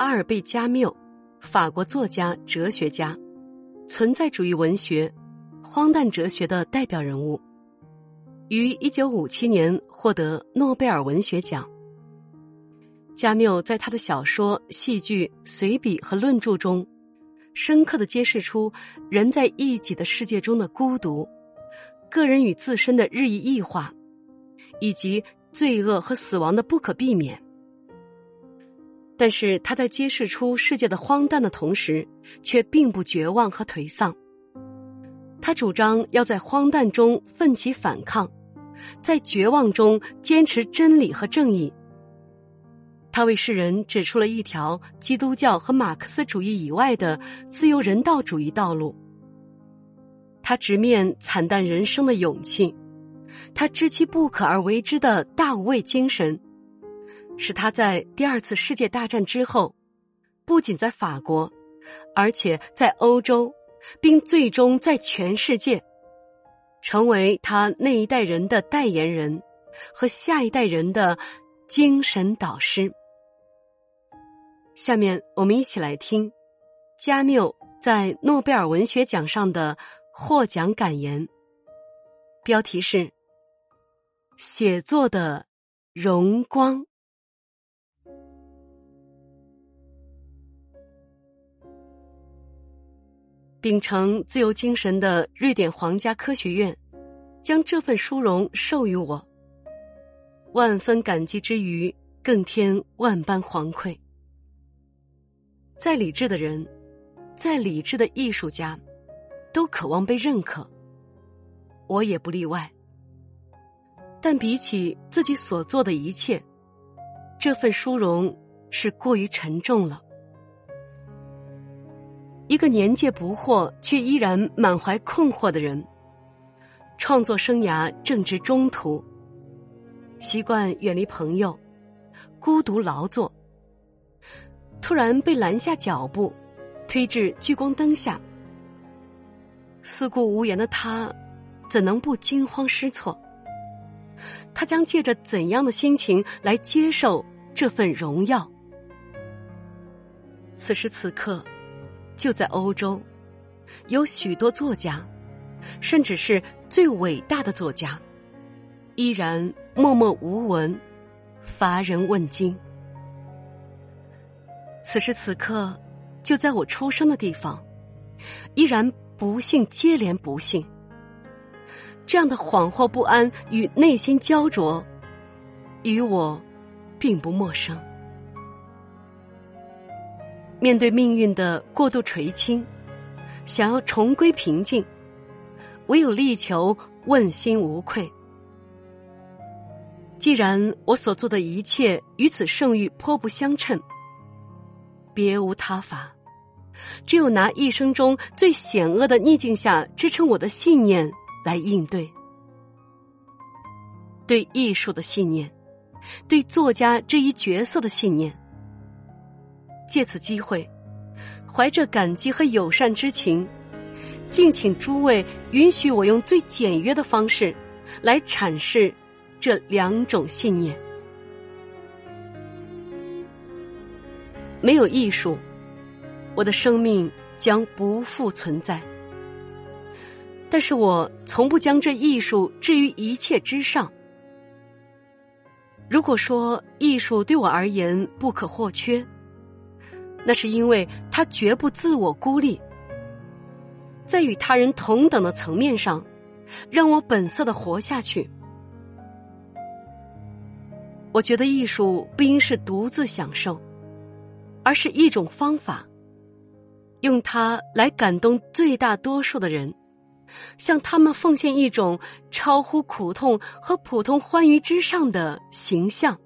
阿尔贝·加缪，法国作家、哲学家，存在主义文学、荒诞哲学的代表人物。于一九五七年获得诺贝尔文学奖。加缪在他的小说、戏剧、随笔和论著中，深刻的揭示出人在异己的世界中的孤独，个人与自身的日益异化，以及罪恶和死亡的不可避免。但是他在揭示出世界的荒诞的同时，却并不绝望和颓丧。他主张要在荒诞中奋起反抗，在绝望中坚持真理和正义。他为世人指出了一条基督教和马克思主义以外的自由人道主义道路。他直面惨淡人生的勇气，他知其不可而为之的大无畏精神。使他在第二次世界大战之后，不仅在法国，而且在欧洲，并最终在全世界，成为他那一代人的代言人和下一代人的精神导师。下面我们一起来听加缪在诺贝尔文学奖上的获奖感言，标题是《写作的荣光》。秉承自由精神的瑞典皇家科学院，将这份殊荣授予我。万分感激之余，更添万般惶愧。再理智的人，再理智的艺术家，都渴望被认可，我也不例外。但比起自己所做的一切，这份殊荣是过于沉重了。一个年届不惑却依然满怀困惑的人，创作生涯正值中途，习惯远离朋友，孤独劳作。突然被拦下脚步，推至聚光灯下，四顾无言的他，怎能不惊慌失措？他将借着怎样的心情来接受这份荣耀？此时此刻。就在欧洲，有许多作家，甚至是最伟大的作家，依然默默无闻，乏人问津。此时此刻，就在我出生的地方，依然不幸接连不幸。这样的恍惚不安与内心焦灼，与我并不陌生。面对命运的过度垂青，想要重归平静，唯有力求问心无愧。既然我所做的一切与此圣域颇不相称，别无他法，只有拿一生中最险恶的逆境下支撑我的信念来应对。对艺术的信念，对作家这一角色的信念。借此机会，怀着感激和友善之情，敬请诸位允许我用最简约的方式来阐释这两种信念。没有艺术，我的生命将不复存在。但是我从不将这艺术置于一切之上。如果说艺术对我而言不可或缺，那是因为他绝不自我孤立，在与他人同等的层面上，让我本色的活下去。我觉得艺术不应是独自享受，而是一种方法，用它来感动最大多数的人，向他们奉献一种超乎苦痛和普通欢愉之上的形象。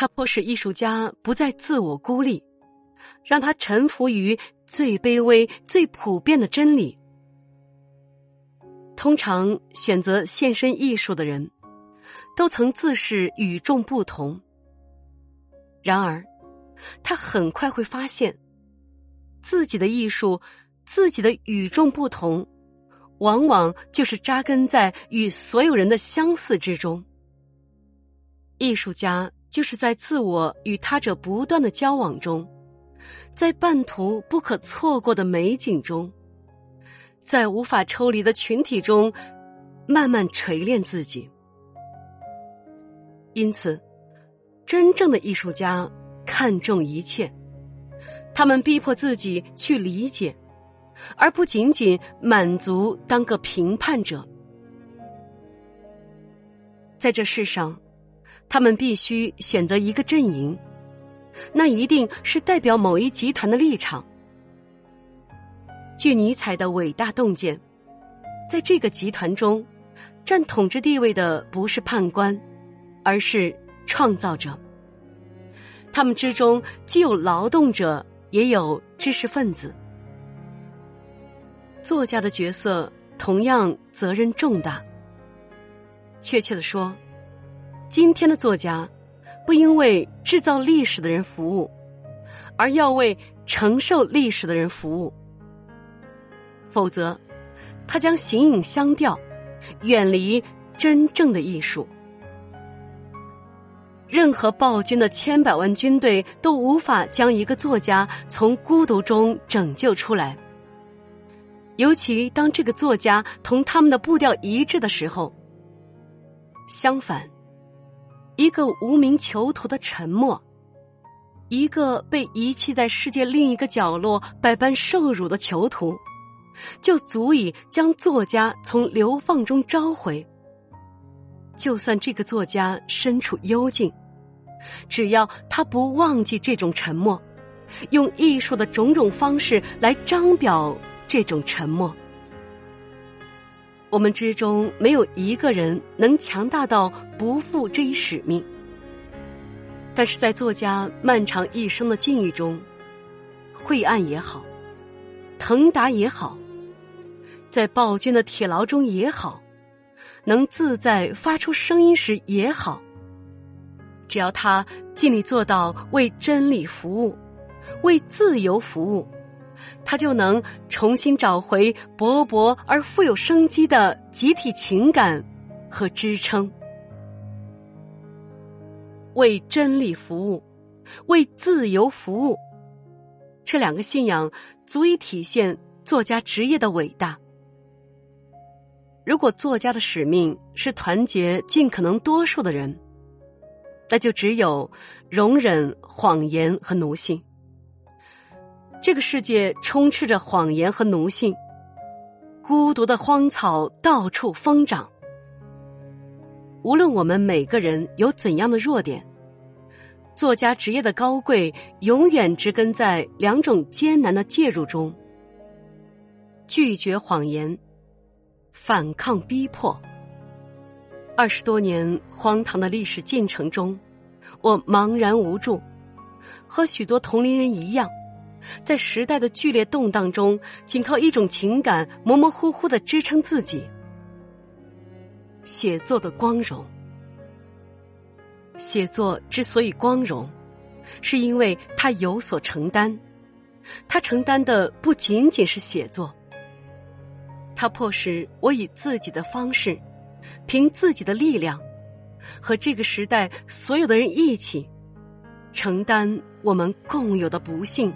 他迫使艺术家不再自我孤立，让他臣服于最卑微、最普遍的真理。通常选择献身艺术的人，都曾自视与众不同。然而，他很快会发现，自己的艺术、自己的与众不同，往往就是扎根在与所有人的相似之中。艺术家。就是在自我与他者不断的交往中，在半途不可错过的美景中，在无法抽离的群体中，慢慢锤炼自己。因此，真正的艺术家看重一切，他们逼迫自己去理解，而不仅仅满足当个评判者。在这世上，他们必须选择一个阵营，那一定是代表某一集团的立场。据尼采的伟大洞见，在这个集团中，占统治地位的不是判官，而是创造者。他们之中既有劳动者，也有知识分子。作家的角色同样责任重大。确切的说，今天的作家不应为制造历史的人服务，而要为承受历史的人服务。否则，他将形影相吊，远离真正的艺术。任何暴君的千百万军队都无法将一个作家从孤独中拯救出来。尤其当这个作家同他们的步调一致的时候。相反，一个无名囚徒的沉默，一个被遗弃在世界另一个角落、百般受辱的囚徒，就足以将作家从流放中召回。就算这个作家身处幽静，只要他不忘记这种沉默，用艺术的种种方式来张表这种沉默。我们之中没有一个人能强大到不负这一使命，但是在作家漫长一生的境遇中，晦暗也好，腾达也好，在暴君的铁牢中也好，能自在发出声音时也好，只要他尽力做到为真理服务，为自由服务。他就能重新找回勃勃而富有生机的集体情感和支撑，为真理服务，为自由服务。这两个信仰足以体现作家职业的伟大。如果作家的使命是团结尽可能多数的人，那就只有容忍谎言和奴性。这个世界充斥着谎言和奴性，孤独的荒草到处疯长。无论我们每个人有怎样的弱点，作家职业的高贵永远植根在两种艰难的介入中：拒绝谎言，反抗逼迫。二十多年荒唐的历史进程中，我茫然无助，和许多同龄人一样。在时代的剧烈动荡中，仅靠一种情感模模糊糊的支撑自己。写作的光荣，写作之所以光荣，是因为它有所承担。它承担的不仅仅是写作，他迫使我以自己的方式，凭自己的力量，和这个时代所有的人一起，承担我们共有的不幸。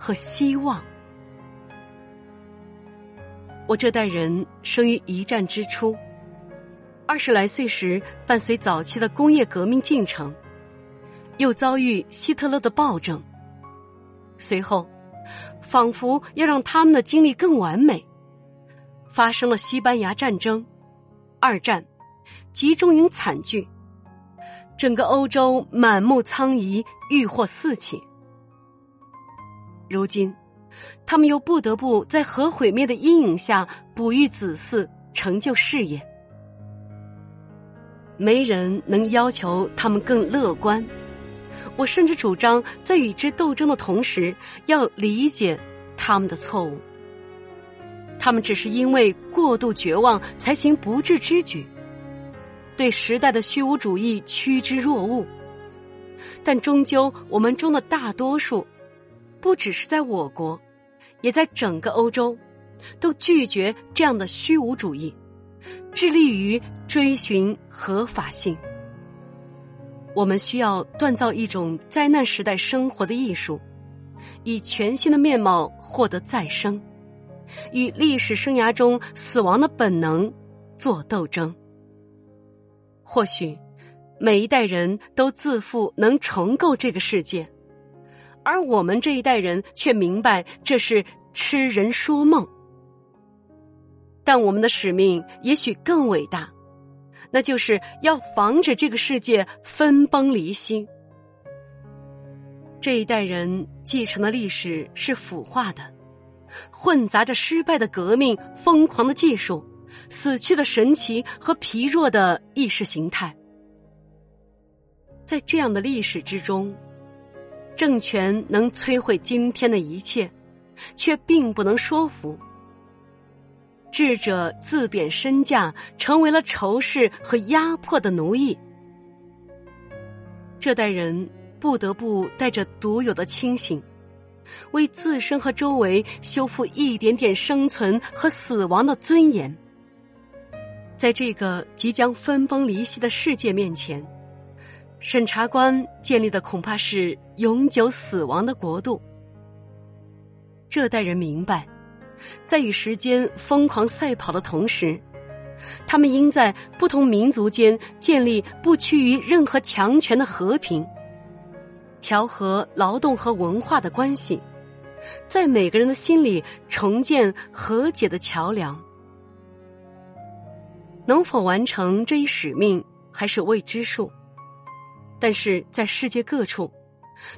和希望。我这代人生于一战之初，二十来岁时伴随早期的工业革命进程，又遭遇希特勒的暴政。随后，仿佛要让他们的经历更完美，发生了西班牙战争、二战、集中营惨剧，整个欧洲满目疮痍，欲火四起。如今，他们又不得不在核毁灭的阴影下哺育子嗣，成就事业。没人能要求他们更乐观。我甚至主张，在与之斗争的同时，要理解他们的错误。他们只是因为过度绝望，才行不智之举，对时代的虚无主义趋之若鹜。但终究，我们中的大多数。不只是在我国，也在整个欧洲，都拒绝这样的虚无主义，致力于追寻合法性。我们需要锻造一种灾难时代生活的艺术，以全新的面貌获得再生，与历史生涯中死亡的本能做斗争。或许，每一代人都自负能重构这个世界，而我们这一代人却明白这是痴人说梦。但我们的使命也许更伟大。那就是要防止这个世界分崩离析。这一代人继承的历史是腐化的，混杂着失败的革命、疯狂的技术、死去的神奇和疲弱的意识形态。在这样的历史之中，政权能摧毁今天的一切，却并不能说服。智者自贬身价，成为了仇视和压迫的奴役。这代人不得不带着独有的清醒，为自身和周围修复一点点生存和死亡的尊严。在这个即将分崩离析的世界面前，审查官建立的恐怕是永久死亡的国度。这代人明白。在与时间疯狂赛跑的同时，他们应在不同民族间建立不屈于任何强权的和平，调和劳动和文化的关系，在每个人的心里重建和解的桥梁。能否完成这一使命还是未知数，但是在世界各处，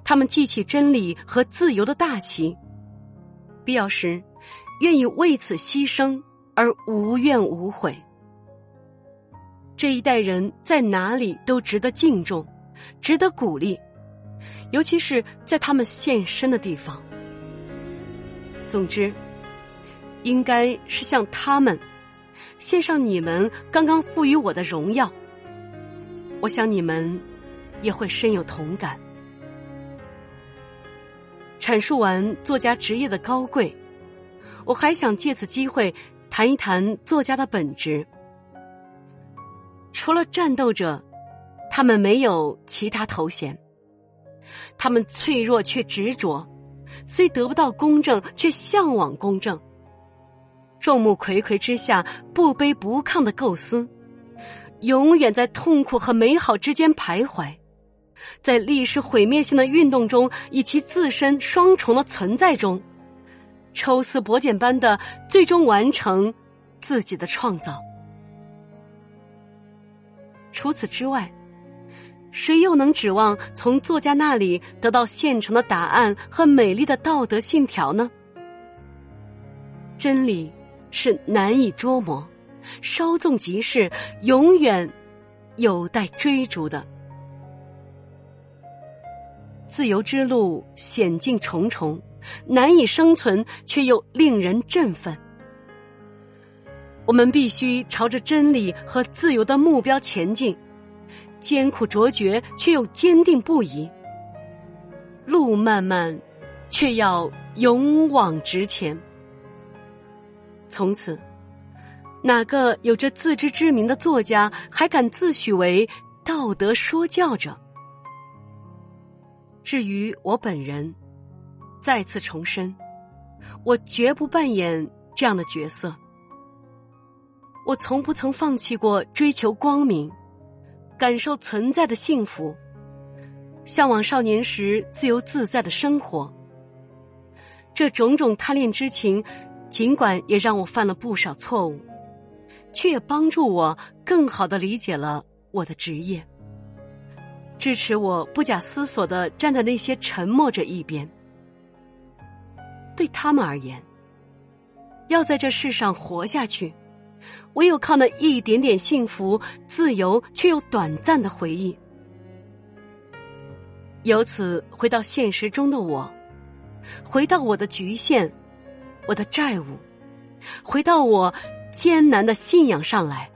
他们记起真理和自由的大旗，必要时。愿意为此牺牲而无怨无悔，这一代人在哪里都值得敬重，值得鼓励，尤其是在他们献身的地方。总之，应该是向他们献上你们刚刚赋予我的荣耀。我想你们也会深有同感。阐述完作家职业的高贵。我还想借此机会谈一谈作家的本质。除了战斗者，他们没有其他头衔。他们脆弱却执着，虽得不到公正，却向往公正。众目睽睽之下，不卑不亢的构思，永远在痛苦和美好之间徘徊，在历史毁灭性的运动中，以其自身双重的存在中。抽丝剥茧般的最终完成自己的创造。除此之外，谁又能指望从作家那里得到现成的答案和美丽的道德信条呢？真理是难以捉摸，稍纵即逝，永远有待追逐的。自由之路险境重重。难以生存，却又令人振奋。我们必须朝着真理和自由的目标前进，艰苦卓绝却又坚定不移。路漫漫，却要勇往直前。从此，哪个有着自知之明的作家还敢自诩为道德说教者？至于我本人。再次重申，我绝不扮演这样的角色。我从不曾放弃过追求光明、感受存在的幸福、向往少年时自由自在的生活。这种种贪恋之情，尽管也让我犯了不少错误，却也帮助我更好的理解了我的职业，支持我不假思索的站在那些沉默者一边。对他们而言，要在这世上活下去，唯有靠那一点点幸福、自由却又短暂的回忆。由此回到现实中的我，回到我的局限、我的债务，回到我艰难的信仰上来。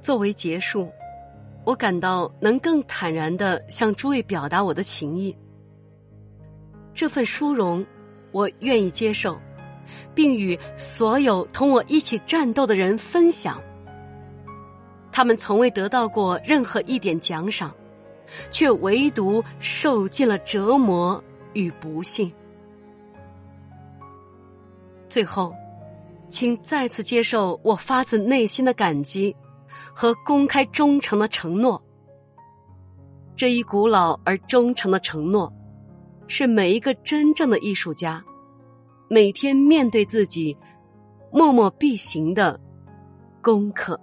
作为结束，我感到能更坦然的向诸位表达我的情谊。这份殊荣，我愿意接受，并与所有同我一起战斗的人分享。他们从未得到过任何一点奖赏，却唯独受尽了折磨与不幸。最后，请再次接受我发自内心的感激和公开忠诚的承诺。这一古老而忠诚的承诺，是每一个真正的艺术家每天面对自己默默必行的功课。